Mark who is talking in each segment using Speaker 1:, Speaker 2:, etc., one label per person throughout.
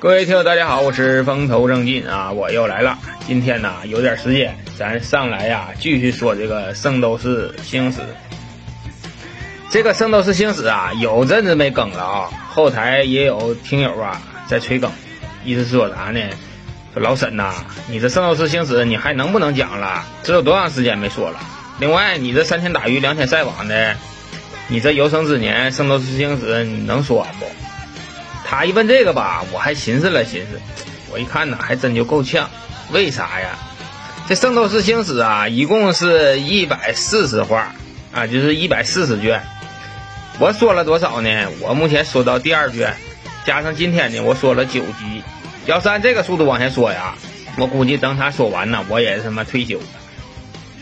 Speaker 1: 各位听友，大家好，我是风头正劲啊，我又来了。今天呢，有点时间，咱上来呀，继续说这个《圣斗士星矢》。这个《圣斗士星矢》啊，有阵子没更了啊，后台也有听友啊在催更，意思说啥呢？说老沈呐，你这《圣斗士星矢》你还能不能讲了？这有多长时间没说了？另外，你这三天打鱼两天晒网的，你这有生之年《圣斗士星矢》你能说完不？他一问这个吧，我还寻思了寻思，我一看呢，还真就够呛。为啥呀？这《圣斗士星矢》啊，一共是一百四十话啊，就是一百四十卷。我说了多少呢？我目前说到第二卷，加上今天呢，我说了九集。要是按这个速度往下说呀，我估计等他说完呢，我也他妈退休了。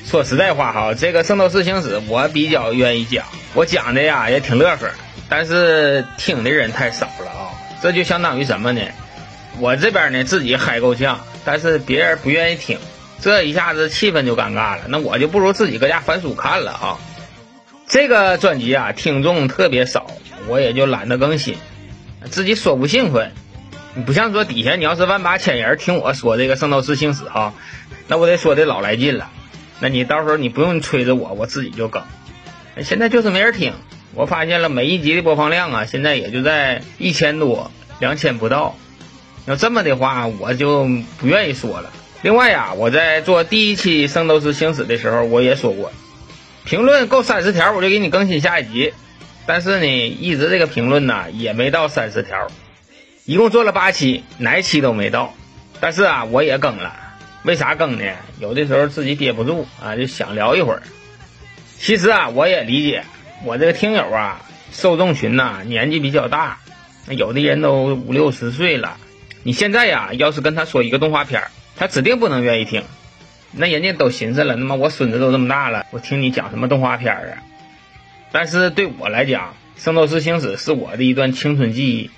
Speaker 1: 说实在话哈，这个《圣斗士星矢》我比较愿意讲，我讲的呀也挺乐呵，但是听的人太少了。这就相当于什么呢？我这边呢自己嗨够呛，但是别人不愿意听，这一下子气氛就尴尬了。那我就不如自己搁家翻书看了啊。这个专辑啊听众特别少，我也就懒得更新，自己说不兴奋。你不像说底下你要是万八千人听我说这个《圣斗士星矢》哈，那我得说的老来劲了。那你到时候你不用催着我，我自己就更。现在就是没人听。我发现了每一集的播放量啊，现在也就在一千多、两千不到。要这么的话，我就不愿意说了。另外呀，我在做第一期《圣斗士星矢》的时候，我也说过，评论够三十条，我就给你更新下一集。但是呢，一直这个评论呢也没到三十条，一共做了八期，哪期都没到。但是啊，我也更了。为啥更呢？有的时候自己憋不住啊，就想聊一会儿。其实啊，我也理解。我这个听友啊，受众群呐年纪比较大，那有的人都五六十岁了。你现在呀，要是跟他说一个动画片他指定不能愿意听。那人家都寻思了，那么我孙子都这么大了，我听你讲什么动画片啊？但是对我来讲，《圣斗士星矢》是我的一段青春记忆，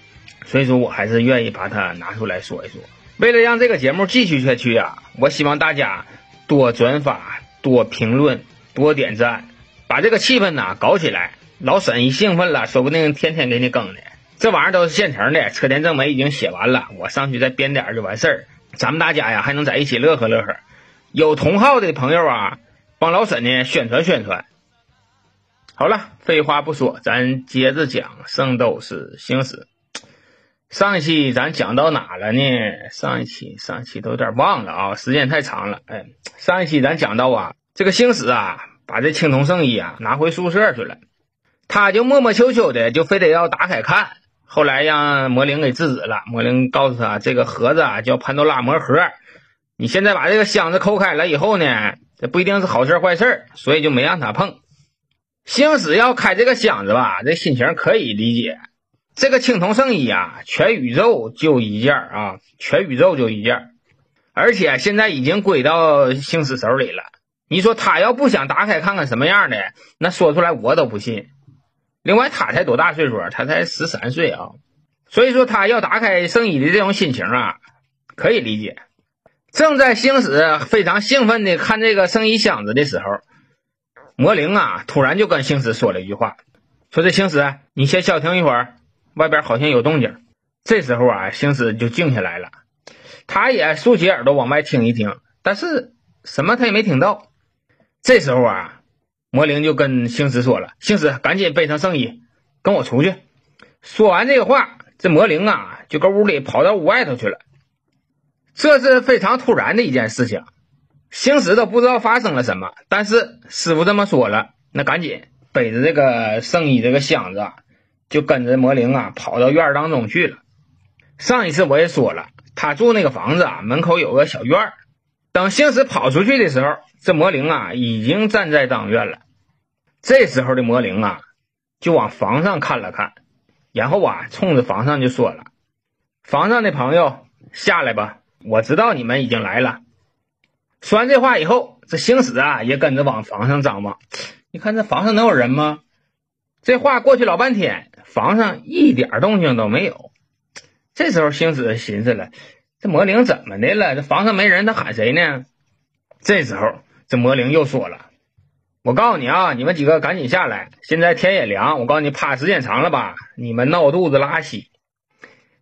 Speaker 1: 所以说我还是愿意把它拿出来说一说。为了让这个节目继续下去啊，我希望大家多转发、多评论、多点赞。把这个气氛呐搞起来，老沈一兴奋了，说不定天天给你更呢。这玩意儿都是现成的，车田正美已经写完了，我上去再编点儿就完事儿。咱们大家呀还能在一起乐呵乐呵。有同号的朋友啊，帮老沈呢宣传宣传。好了，废话不说，咱接着讲《圣斗士星矢》。上一期咱讲到哪了呢？上一期上一期都有点忘了啊，时间太长了。哎，上一期咱讲到啊，这个星矢啊。把这青铜圣衣啊拿回宿舍去了，他就默默悄悄的就非得要打开看，后来让魔灵给制止了。魔灵告诉他，这个盒子啊叫潘多拉魔盒，你现在把这个箱子抠开了以后呢，这不一定是好事坏事，所以就没让他碰。星矢要开这个箱子吧，这心情可以理解。这个青铜圣衣啊，全宇宙就一件啊，全宇宙就一件，而且现在已经归到星矢手里了。你说他要不想打开看看什么样的，那说出来我都不信。另外他才多大岁数？他才十三岁啊！所以说他要打开圣衣的这种心情啊，可以理解。正在星矢非常兴奋的看这个圣衣箱子的时候，魔灵啊突然就跟星矢说了一句话：“说这星矢，你先消停一会儿，外边好像有动静。”这时候啊，星矢就静下来了，他也竖起耳朵往外听一听，但是什么他也没听到。这时候啊，魔灵就跟星矢说了：“星矢，赶紧背上圣衣，跟我出去。”说完这个话，这魔灵啊就搁屋里跑到屋外头去了。这是非常突然的一件事情，星矢都不知道发生了什么。但是师傅这么说了，那赶紧背着这个圣衣这个箱子，就跟着魔灵啊跑到院当中去了。上一次我也说了，他住那个房子啊，门口有个小院儿。等星矢跑出去的时候，这魔灵啊已经站在当院了。这时候的魔灵啊，就往房上看了看，然后啊，冲着房上就说了：“房上的朋友下来吧，我知道你们已经来了。”说完这话以后，这星矢啊也跟着往房上张望。你看这房上能有人吗？这话过去老半天，房上一点动静都没有。这时候星矢寻思了。这魔灵怎么的了？这房上没人，他喊谁呢？这时候，这魔灵又说了：“我告诉你啊，你们几个赶紧下来，现在天也凉。我告诉你，趴时间长了吧，你们闹肚子拉稀。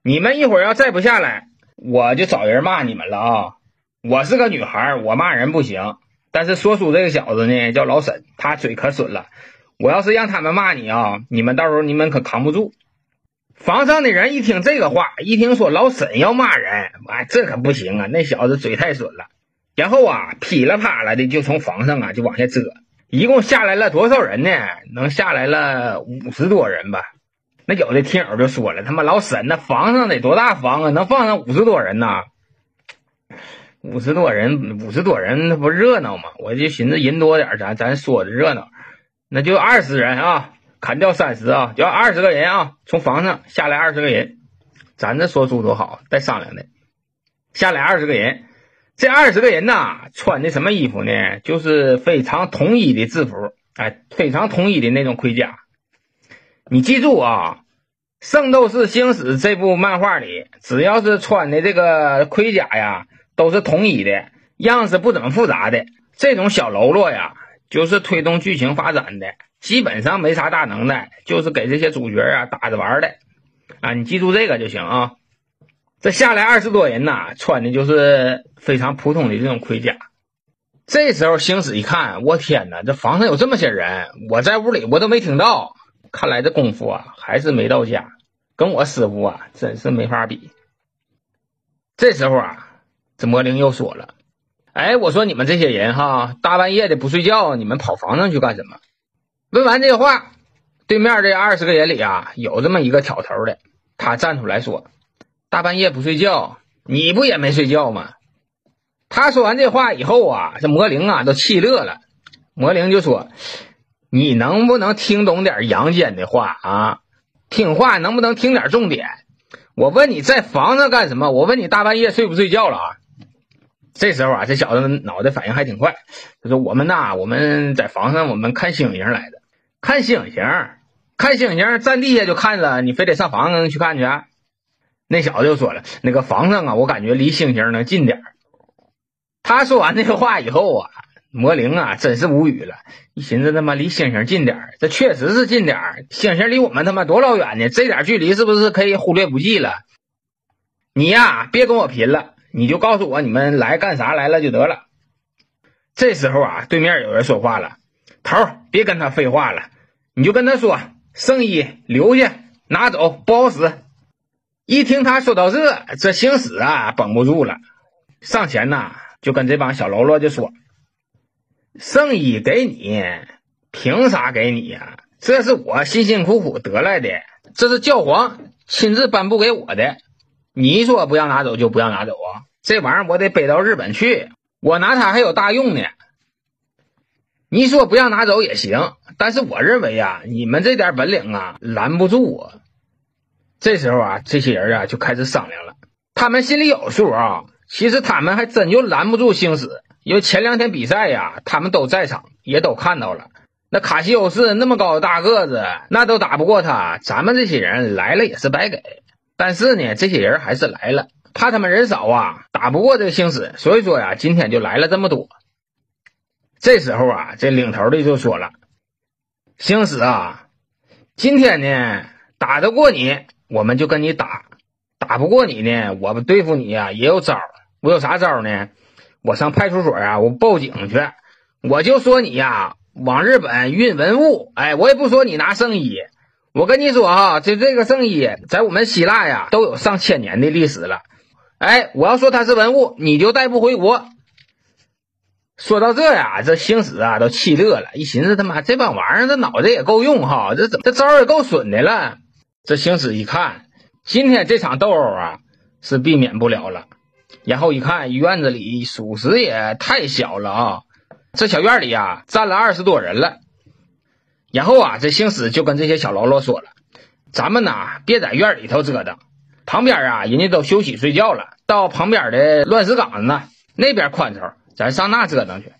Speaker 1: 你们一会儿要再不下来，我就找人骂你们了啊！我是个女孩，我骂人不行。但是说书这个小子呢，叫老沈，他嘴可损了。我要是让他们骂你啊，你们到时候你们可扛不住。房上的人一听这个话，一听说老沈要骂人，哎，这可不行啊！那小子嘴太损了。然后啊，噼里啪啦的就从房上啊就往下折，一共下来了多少人呢？能下来了五十多人吧？那有的听友就说了：“他妈老沈那房上得多大房啊？能放上五十多人呐？五十多人，五十多人那不热闹吗？”我就寻思人多点，咱咱说的热闹，那就二十人啊。砍掉三十啊，就要二十个人啊，从房上下来二十个人，咱这说书多好，带商量的，下来二十个人，这二十个人呐，穿的什么衣服呢？就是非常统一的制服，哎，非常统一的那种盔甲。你记住啊，《圣斗士星矢》这部漫画里，只要是穿的这个盔甲呀，都是统一的，样式不怎么复杂的。这种小喽啰呀，就是推动剧情发展的。基本上没啥大能耐，就是给这些主角啊打着玩的啊！你记住这个就行啊。这下来二十多人呐，穿的就是非常普通的这种盔甲。这时候星矢一看，我天哪，这房上有这么些人，我在屋里我都没听到。看来这功夫啊还是没到家，跟我师傅啊真是没法比。这时候啊，这魔灵又说了：“哎，我说你们这些人哈，大半夜的不睡觉，你们跑房上去干什么？”问完这话，对面这二十个人里啊，有这么一个挑头的，他站出来说：“大半夜不睡觉，你不也没睡觉吗？”他说完这话以后啊，这魔灵啊都气乐了。魔灵就说：“你能不能听懂点阳间的话啊？听话能不能听点重点？我问你在房上干什么？我问你大半夜睡不睡觉了啊？”这时候啊，这小子脑袋反应还挺快，他说：“我们呐，我们在房上，我们看星星来的。”看星星，看星星，站地下就看了，你非得上房上去看去？那小子就说了：“那个房上啊，我感觉离星星能近点他说完这个话以后啊，魔灵啊真是无语了，一寻思他妈离星星近点这确实是近点星星离我们他妈多老远呢？这点距离是不是可以忽略不计了？你呀，别跟我贫了，你就告诉我你们来干啥来了就得了。这时候啊，对面有人说话了。头，别跟他废话了，你就跟他说，圣衣留下，拿走，不好使。一听他说到这，这行使啊绷不住了，上前呐就跟这帮小喽啰就说：“圣衣给你，凭啥给你呀？这是我辛辛苦苦得来的，这是教皇亲自颁布给我的。你说不让拿走就不让拿走啊？这玩意儿我得背到日本去，我拿它还有大用呢。”你说不让拿走也行，但是我认为呀，你们这点本领啊，拦不住我。这时候啊，这些人啊就开始商量了，他们心里有数啊。其实他们还真就拦不住星矢，因为前两天比赛呀，他们都在场，也都看到了。那卡西欧斯那么高的大个子，那都打不过他，咱们这些人来了也是白给。但是呢，这些人还是来了，怕他们人少啊，打不过这个星矢，所以说呀，今天就来了这么多。这时候啊，这领头的就说了：“星矢啊，今天呢打得过你，我们就跟你打；打不过你呢，我们对付你呀也有招我有啥招呢？我上派出所啊，我报警去。我就说你呀，往日本运文物。哎，我也不说你拿圣衣。我跟你说哈，这这个圣衣在我们希腊呀都有上千年的历史了。哎，我要说它是文物，你就带不回国。”说到这呀，这星矢啊都气乐了，一寻思他妈这帮玩意儿，这脑子也够用哈，这怎这招也够损的了。这星矢一看，今天这场斗殴啊是避免不了了。然后一看院子里属实也太小了啊，这小院里啊站了二十多人了。然后啊，这星矢就跟这些小喽啰说了：“咱们呐别在院里头折腾，旁边啊人家都休息睡觉了，到旁边的乱石岗子呢，那边宽敞。”咱上那折腾去，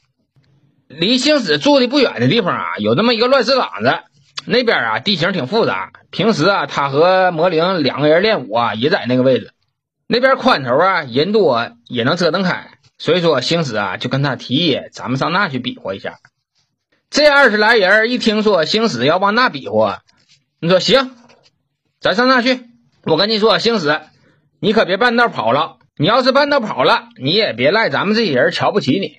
Speaker 1: 离星矢住的不远的地方啊，有这么一个乱石岗子，那边啊地形挺复杂。平时啊，他和魔灵两个人练武啊，也在那个位置。那边宽头啊，人多也能折腾开。所以说，星矢啊就跟他提议，咱们上那去比划一下。这二十来人一听说星矢要往那比划，你说行，咱上那去。我跟你说，星矢，你可别半道跑了。你要是半道跑了，你也别赖咱们这些人瞧不起你。”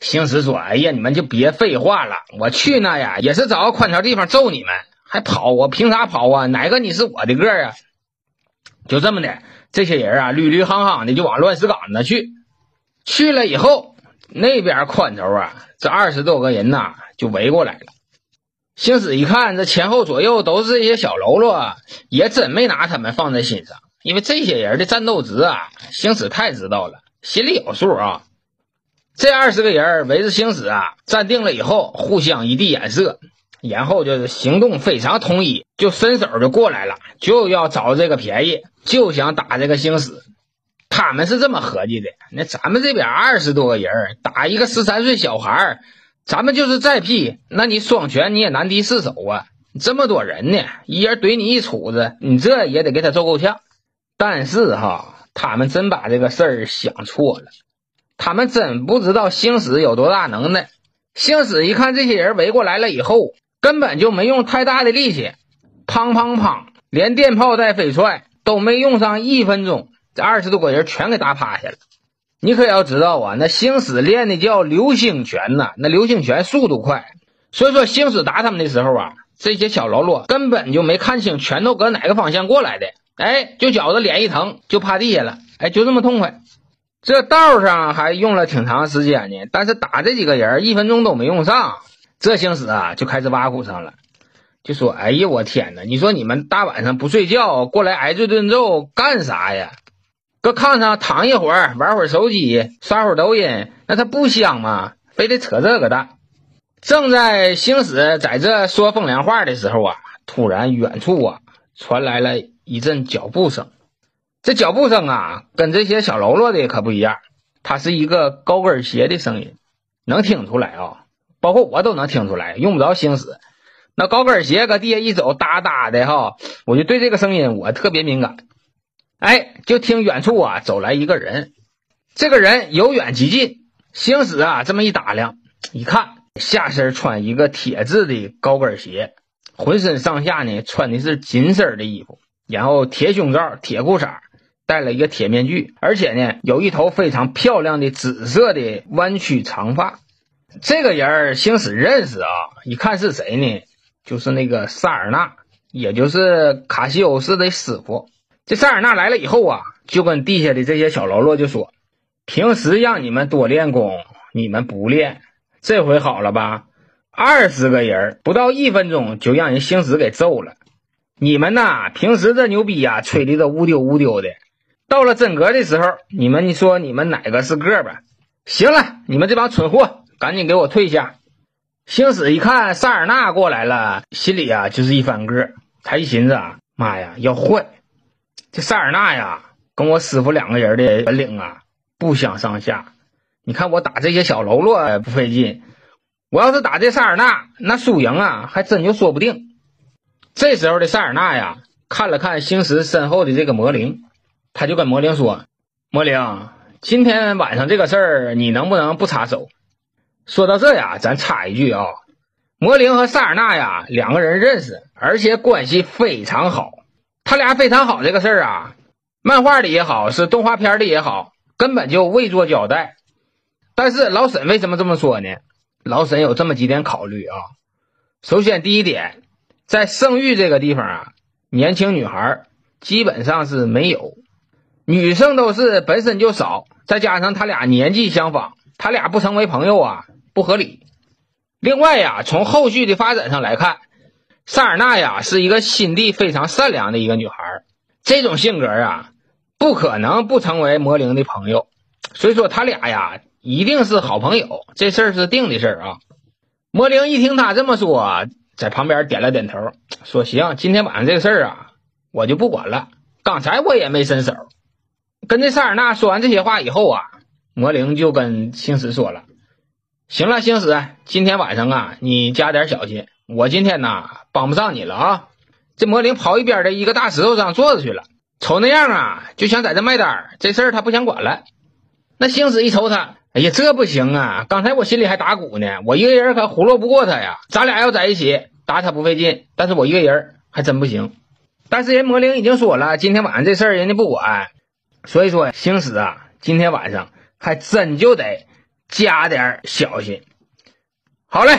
Speaker 1: 星矢说：“哎呀，你们就别废话了，我去那呀也是找个宽敞地方揍你们，还跑我凭啥跑啊？哪个你是我的个啊？就这么的，这些人啊，绿绿夯夯的就往乱石岗子去。去了以后，那边宽头啊，这二十多个人呐就围过来了。星矢一看，这前后左右都是这些小喽啰，也真没拿他们放在心上，因为这些人的战斗值啊，星矢太知道了，心里有数啊。”这二十个人围着星矢啊站定了以后，互相一递眼色，然后就是行动非常统一，就伸手就过来了，就要找这个便宜，就想打这个星矢。他们是这么合计的：那咱们这边二十多个人打一个十三岁小孩，咱们就是再屁，那你双拳你也难敌四手啊！这么多人呢，一人怼你一杵子，你这也得给他揍够呛。但是哈，他们真把这个事儿想错了。他们真不知道星矢有多大能耐。星矢一看这些人围过来了以后，根本就没用太大的力气，砰砰砰，连电炮带飞踹都没用上一分钟，这二十多个人全给打趴下了。你可要知道啊，那星矢练的叫流星拳呐，那流星拳速度快，所以说星矢打他们的时候啊，这些小喽啰根本就没看清拳头搁哪个方向过来的，哎，就觉着脸一疼就趴地下了，哎，就这么痛快。这道上还用了挺长时间呢，但是打这几个人一分钟都没用上。这星矢啊就开始挖苦上了，就说：“哎呀，我天哪！你说你们大晚上不睡觉过来挨这顿揍干啥呀？搁炕上躺一会儿，玩会儿手机，刷会儿抖音，那他不香吗？非得扯这个蛋。”正在星矢在这说风凉话的时候啊，突然远处啊传来了一阵脚步声。这脚步声啊，跟这些小喽啰的可不一样，它是一个高跟鞋的声音，能听出来啊，包括我都能听出来，用不着星矢。那高跟鞋搁地下一走，哒哒的哈，我就对这个声音我特别敏感。哎，就听远处啊走来一个人，这个人由远及近，星矢啊这么一打量，一看下身穿一个铁质的高跟鞋，浑身上下呢穿的是紧身的衣服，然后铁胸罩、铁裤衩。戴了一个铁面具，而且呢，有一头非常漂亮的紫色的弯曲长发。这个人星矢认识啊，一看是谁呢？就是那个萨尔纳，也就是卡西欧斯的师傅。这萨尔纳来了以后啊，就跟地下的这些小喽啰就说：“平时让你们多练功，你们不练，这回好了吧？二十个人不到一分钟就让人星矢给揍了。你们呐，平时这牛逼呀，吹的都乌丢乌丢的。”到了真格的时候，你们说你们哪个是个吧？行了，你们这帮蠢货，赶紧给我退下！星矢一看萨尔纳过来了，心里啊就是一翻个。他一寻思啊，妈呀，要坏！这萨尔纳呀，跟我师傅两个人的本领啊不相上下。你看我打这些小喽啰不费劲，我要是打这萨尔纳，那输赢啊还真就说不定。这时候的萨尔纳呀，看了看星石身后的这个魔灵。他就跟魔灵说：“魔灵，今天晚上这个事儿，你能不能不插手？”说到这呀，咱插一句啊，魔灵和萨尔纳呀两个人认识，而且关系非常好。他俩非常好这个事儿啊，漫画里也好，是动画片里也好，根本就未做交代。但是老沈为什么这么说呢？老沈有这么几点考虑啊。首先，第一点，在圣域这个地方啊，年轻女孩基本上是没有。女生都是本身就少，再加上他俩年纪相仿，他俩不成为朋友啊，不合理。另外呀，从后续的发展上来看，萨尔纳呀是一个心地非常善良的一个女孩，这种性格啊，不可能不成为魔灵的朋友。所以说，他俩呀一定是好朋友，这事儿是定的事儿啊。魔灵一听他这么说，在旁边点了点头，说：“行，今天晚上这个事儿啊，我就不管了。刚才我也没伸手。”跟这萨尔纳说完这些话以后啊，魔灵就跟星矢说了：“行了，星矢，今天晚上啊，你加点小心。我今天呐，帮不上你了啊。”这魔灵跑一边的一个大石头上坐着去了，瞅那样啊，就想在这卖单。这事儿他不想管了。那星矢一瞅他，哎呀，这不行啊！刚才我心里还打鼓呢，我一个人可糊弄不过他呀。咱俩要在一起打他不费劲，但是我一个人还真不行。但是人魔灵已经说了，今天晚上这事儿人家不管，所以说星矢啊，今天晚上还真就得加点小心。好嘞，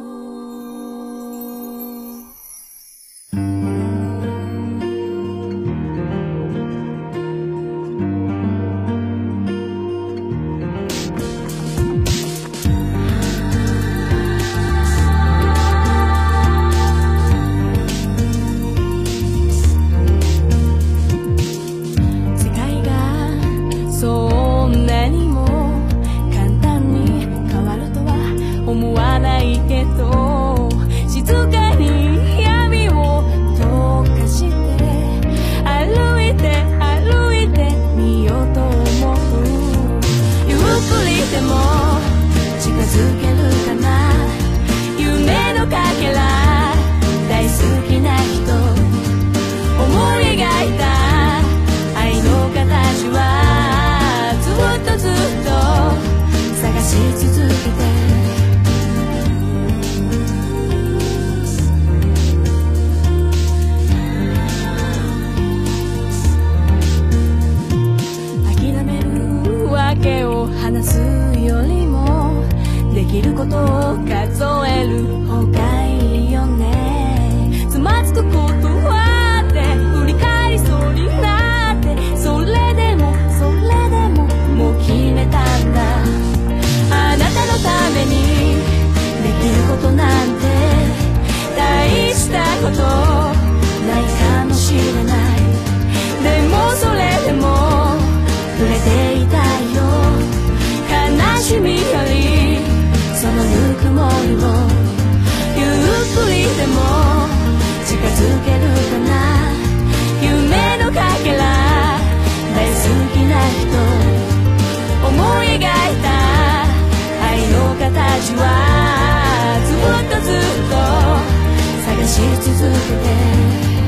Speaker 2: super bad.